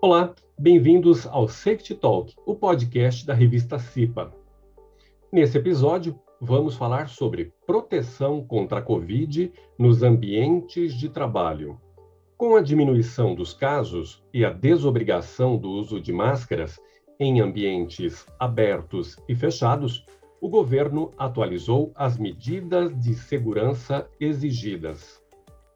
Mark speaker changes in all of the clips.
Speaker 1: Olá, bem-vindos ao Safety Talk, o podcast da revista CIPA. Nesse episódio, vamos falar sobre proteção contra a Covid nos ambientes de trabalho. Com a diminuição dos casos e a desobrigação do uso de máscaras em ambientes abertos e fechados, o governo atualizou as medidas de segurança exigidas.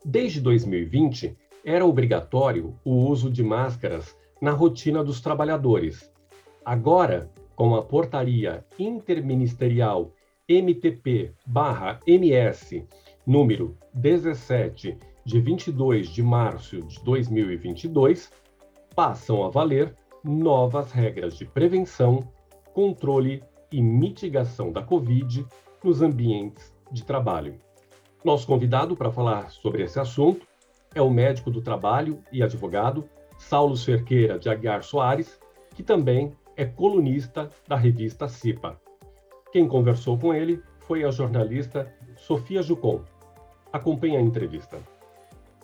Speaker 1: Desde 2020, era obrigatório o uso de máscaras na rotina dos trabalhadores. Agora, com a portaria interministerial MTP/MS número 17 de 22 de março de 2022, passam a valer novas regras de prevenção, controle e mitigação da Covid nos ambientes de trabalho. Nosso convidado para falar sobre esse assunto é o médico do trabalho e advogado Saulo Cerqueira de Aguiar Soares, que também é colunista da revista CIPA. Quem conversou com ele foi a jornalista Sofia Jucon. Acompanhe a entrevista.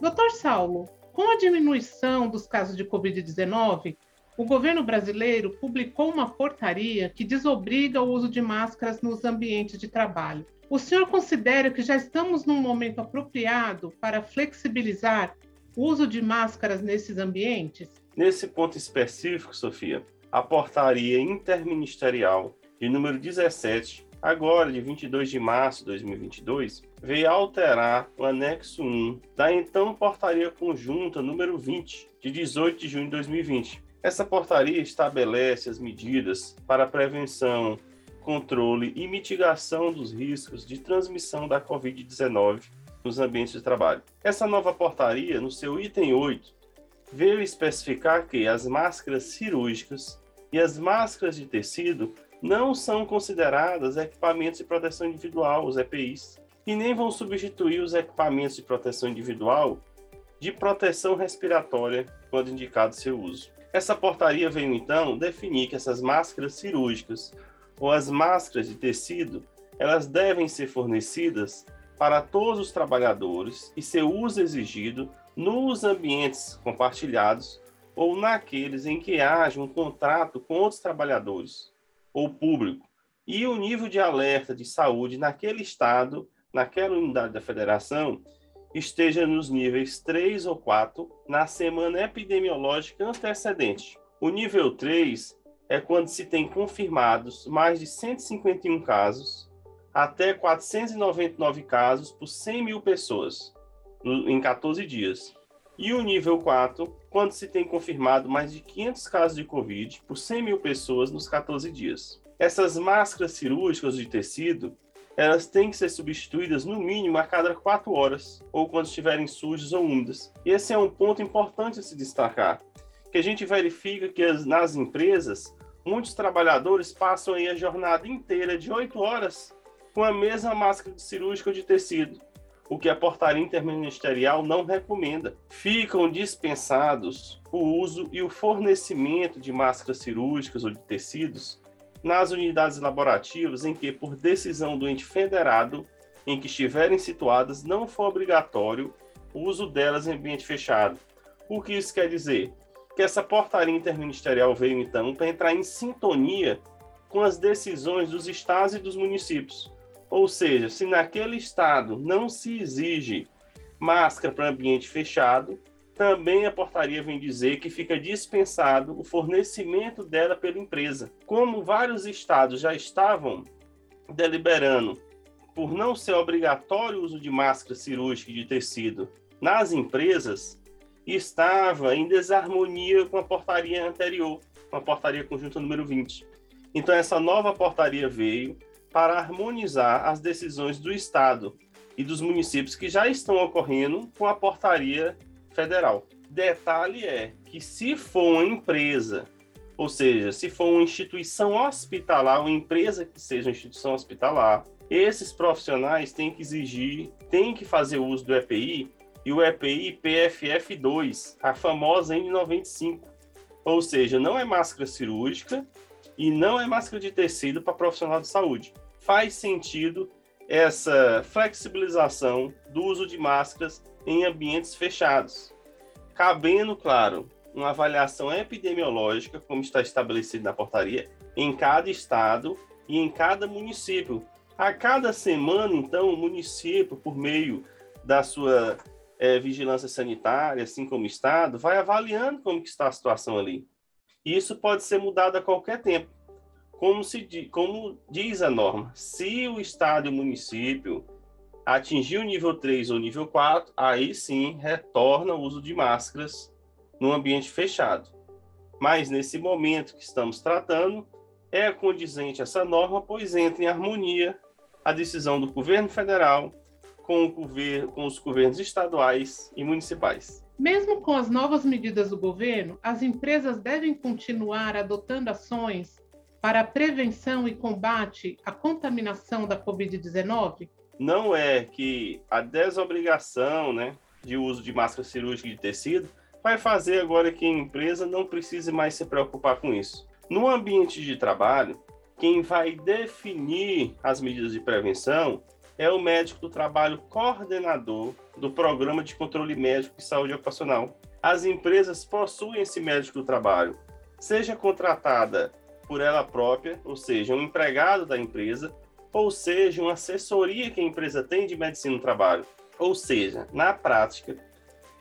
Speaker 2: Doutor Saulo, com a diminuição dos casos de Covid-19, o governo brasileiro publicou uma portaria que desobriga o uso de máscaras nos ambientes de trabalho. O senhor considera que já estamos num momento apropriado para flexibilizar o uso de máscaras nesses ambientes?
Speaker 3: Nesse ponto específico, Sofia, a portaria interministerial de número 17, agora de 22 de março de 2022, veio alterar o anexo 1 da então portaria conjunta número 20, de 18 de junho de 2020. Essa portaria estabelece as medidas para a prevenção, controle e mitigação dos riscos de transmissão da Covid-19 nos ambientes de trabalho. Essa nova portaria, no seu item 8, veio especificar que as máscaras cirúrgicas e as máscaras de tecido não são consideradas equipamentos de proteção individual, os EPIs, e nem vão substituir os equipamentos de proteção individual de proteção respiratória quando indicado seu uso. Essa portaria veio então definir que essas máscaras cirúrgicas ou as máscaras de tecido, elas devem ser fornecidas para todos os trabalhadores e seu uso exigido nos ambientes compartilhados ou naqueles em que haja um contrato com outros trabalhadores ou público e o nível de alerta de saúde naquele estado, naquela unidade da federação, esteja nos níveis 3 ou 4 na semana epidemiológica antecedente. O nível 3 é quando se tem confirmados mais de 151 casos, até 499 casos por 100 mil pessoas em 14 dias. E o nível 4, quando se tem confirmado mais de 500 casos de Covid por 100 mil pessoas nos 14 dias. Essas máscaras cirúrgicas de tecido, elas têm que ser substituídas no mínimo a cada 4 horas, ou quando estiverem sujas ou úmidas. Esse é um ponto importante a se destacar, que a gente verifica que as, nas empresas Muitos trabalhadores passam a jornada inteira de 8 horas com a mesma máscara de cirúrgica de tecido, o que a portaria interministerial não recomenda. Ficam dispensados o uso e o fornecimento de máscaras cirúrgicas ou de tecidos nas unidades laborativas em que, por decisão do ente federado em que estiverem situadas, não for obrigatório o uso delas em ambiente fechado. O que isso quer dizer? que essa portaria interministerial veio, então, para entrar em sintonia com as decisões dos estados e dos municípios. Ou seja, se naquele estado não se exige máscara para ambiente fechado, também a portaria vem dizer que fica dispensado o fornecimento dela pela empresa. Como vários estados já estavam deliberando por não ser obrigatório o uso de máscara cirúrgica de tecido nas empresas, estava em desarmonia com a portaria anterior, com a portaria conjunta número 20. Então, essa nova portaria veio para harmonizar as decisões do Estado e dos municípios que já estão ocorrendo com a portaria federal. Detalhe é que, se for uma empresa, ou seja, se for uma instituição hospitalar, uma empresa que seja uma instituição hospitalar, esses profissionais têm que exigir, têm que fazer uso do EPI e o EPI PFF2, a famosa N95. Ou seja, não é máscara cirúrgica e não é máscara de tecido para profissional de saúde. Faz sentido essa flexibilização do uso de máscaras em ambientes fechados, cabendo, claro, uma avaliação epidemiológica, como está estabelecido na portaria, em cada estado e em cada município. A cada semana, então, o município, por meio da sua é, vigilância sanitária, assim como o Estado, vai avaliando como que está a situação ali. E isso pode ser mudado a qualquer tempo. Como, se, como diz a norma, se o Estado e o município atingir o nível 3 ou nível 4, aí sim retorna o uso de máscaras no ambiente fechado. Mas nesse momento que estamos tratando, é condizente essa norma, pois entra em harmonia a decisão do governo federal com, o governo, com os governos estaduais e municipais.
Speaker 2: Mesmo com as novas medidas do governo, as empresas devem continuar adotando ações para prevenção e combate à contaminação da Covid-19?
Speaker 3: Não é que a desobrigação né, de uso de máscara cirúrgica de tecido vai fazer agora que a empresa não precise mais se preocupar com isso. No ambiente de trabalho, quem vai definir as medidas de prevenção é o médico do trabalho coordenador do Programa de Controle Médico de Saúde Ocupacional. As empresas possuem esse médico do trabalho, seja contratada por ela própria, ou seja, um empregado da empresa, ou seja, uma assessoria que a empresa tem de medicina do trabalho. Ou seja, na prática,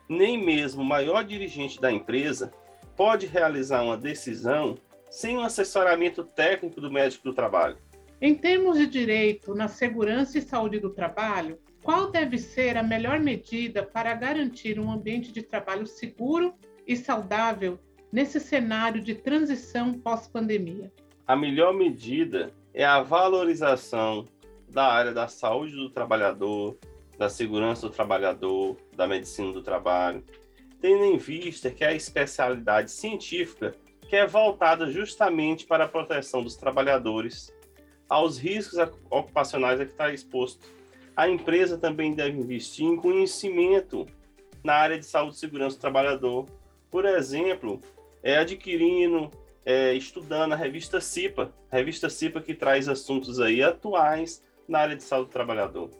Speaker 3: nem mesmo o maior dirigente da empresa pode realizar uma decisão sem um assessoramento técnico do médico do trabalho.
Speaker 2: Em termos de direito na segurança e saúde do trabalho, qual deve ser a melhor medida para garantir um ambiente de trabalho seguro e saudável nesse cenário de transição pós-pandemia?
Speaker 3: A melhor medida é a valorização da área da saúde do trabalhador, da segurança do trabalhador, da medicina do trabalho, tendo em vista que a especialidade científica que é voltada justamente para a proteção dos trabalhadores aos riscos ocupacionais a que está exposto. A empresa também deve investir em conhecimento na área de saúde e segurança do trabalhador. Por exemplo, é, adquirindo, é, estudando a revista CIPA, revista CIPA que traz assuntos aí atuais na área de saúde do trabalhador.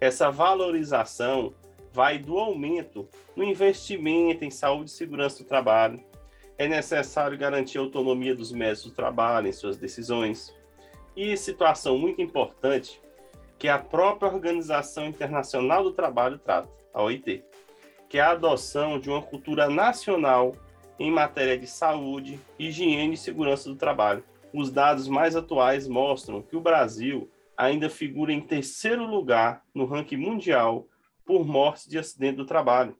Speaker 3: Essa valorização vai do aumento no investimento em saúde e segurança do trabalho. É necessário garantir a autonomia dos médicos do trabalho em suas decisões e situação muito importante que a própria Organização Internacional do Trabalho trata, a OIT, que é a adoção de uma cultura nacional em matéria de saúde, higiene e segurança do trabalho. Os dados mais atuais mostram que o Brasil ainda figura em terceiro lugar no ranking mundial por mortes de acidente do trabalho.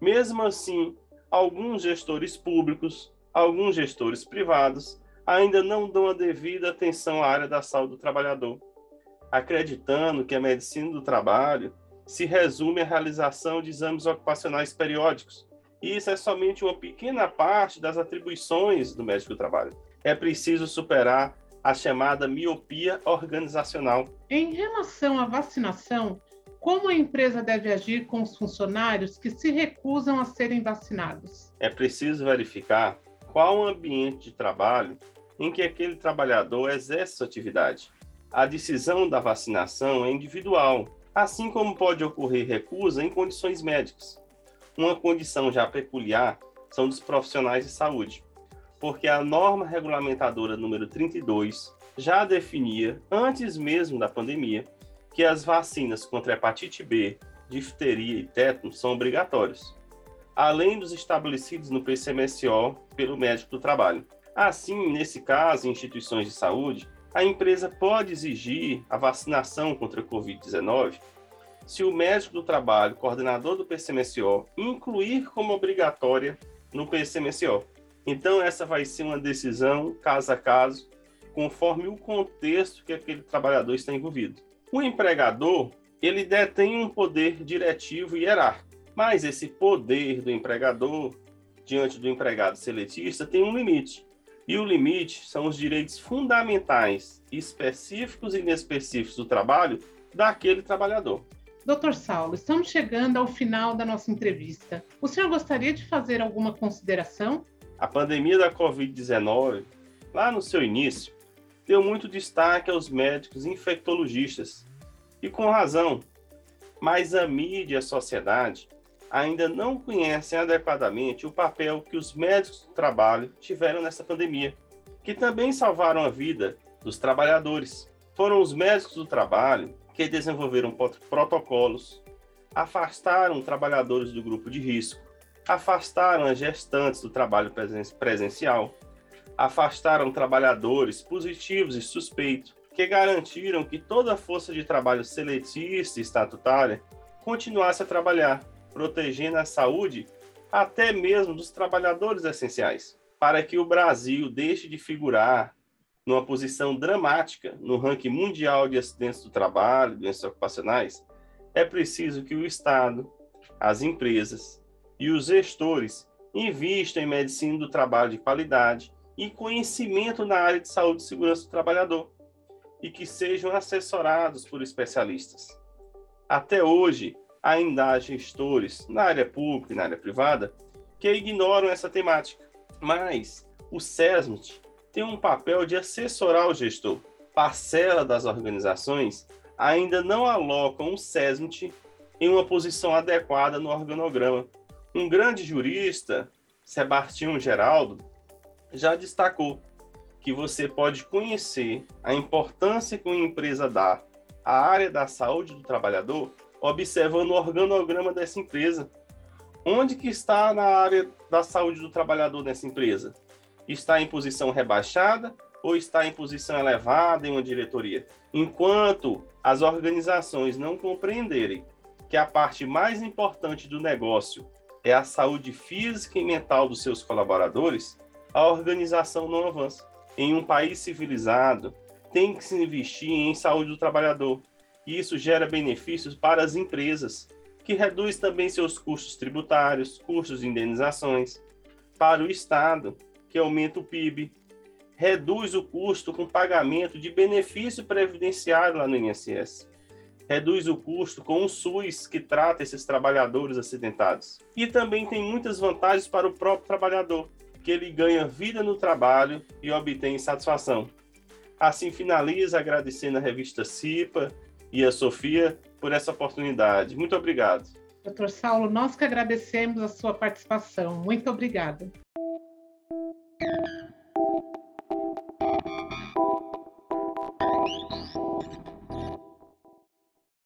Speaker 3: Mesmo assim, alguns gestores públicos, alguns gestores privados ainda não dão a devida atenção à área da saúde do trabalhador, acreditando que a medicina do trabalho se resume à realização de exames ocupacionais periódicos. E isso é somente uma pequena parte das atribuições do médico do trabalho. É preciso superar a chamada miopia organizacional.
Speaker 2: Em relação à vacinação, como a empresa deve agir com os funcionários que se recusam a serem vacinados?
Speaker 3: É preciso verificar qual o ambiente de trabalho em que aquele trabalhador exerce sua atividade. A decisão da vacinação é individual, assim como pode ocorrer recusa em condições médicas. Uma condição já peculiar são dos profissionais de saúde, porque a norma regulamentadora número 32 já definia, antes mesmo da pandemia, que as vacinas contra hepatite B, difteria e tétano são obrigatórias, além dos estabelecidos no PCMSO pelo médico do trabalho. Assim, nesse caso, em instituições de saúde, a empresa pode exigir a vacinação contra a Covid-19 se o médico do trabalho, coordenador do PCMSO, incluir como obrigatória no PCMSO. Então, essa vai ser uma decisão caso a caso, conforme o contexto que aquele trabalhador está envolvido. O empregador, ele detém um poder diretivo e hierárquico, mas esse poder do empregador diante do empregado seletista tem um limite. E o limite são os direitos fundamentais, específicos e inespecíficos do trabalho daquele trabalhador.
Speaker 2: Doutor Saulo, estamos chegando ao final da nossa entrevista. O senhor gostaria de fazer alguma consideração?
Speaker 3: A pandemia da Covid-19, lá no seu início, deu muito destaque aos médicos infectologistas, e com razão. Mas a mídia e a sociedade ainda não conhecem adequadamente o papel que os médicos do trabalho tiveram nessa pandemia, que também salvaram a vida dos trabalhadores. Foram os médicos do trabalho que desenvolveram protocolos, afastaram trabalhadores do grupo de risco, afastaram as gestantes do trabalho presencial, afastaram trabalhadores positivos e suspeitos, que garantiram que toda a força de trabalho seletista e estatutária continuasse a trabalhar, protegendo a saúde até mesmo dos trabalhadores essenciais, para que o Brasil deixe de figurar numa posição dramática no ranking mundial de acidentes do trabalho, doenças ocupacionais, é preciso que o Estado, as empresas e os gestores invistam em medicina do trabalho de qualidade e conhecimento na área de saúde e segurança do trabalhador e que sejam assessorados por especialistas. Até hoje, ainda há gestores na área pública e na área privada que ignoram essa temática, mas o SESMIT tem um papel de assessorar o gestor. Parcela das organizações ainda não alocam o SESMIT em uma posição adequada no organograma. Um grande jurista, Sebastião Geraldo, já destacou que você pode conhecer a importância que uma empresa dá à área da saúde do trabalhador observando o organograma dessa empresa. Onde que está na área da saúde do trabalhador nessa empresa? Está em posição rebaixada ou está em posição elevada em uma diretoria? Enquanto as organizações não compreenderem que a parte mais importante do negócio é a saúde física e mental dos seus colaboradores, a organização não avança. Em um país civilizado, tem que se investir em saúde do trabalhador. E isso gera benefícios para as empresas, que reduz também seus custos tributários, custos de indenizações. Para o Estado, que aumenta o PIB, reduz o custo com pagamento de benefício previdenciário lá no INSS. Reduz o custo com o SUS, que trata esses trabalhadores acidentados. E também tem muitas vantagens para o próprio trabalhador, que ele ganha vida no trabalho e obtém satisfação. Assim finaliza agradecendo a revista CIPA e a Sofia por essa oportunidade. Muito obrigado.
Speaker 2: Doutor Saulo, nós que agradecemos a sua participação. Muito obrigada.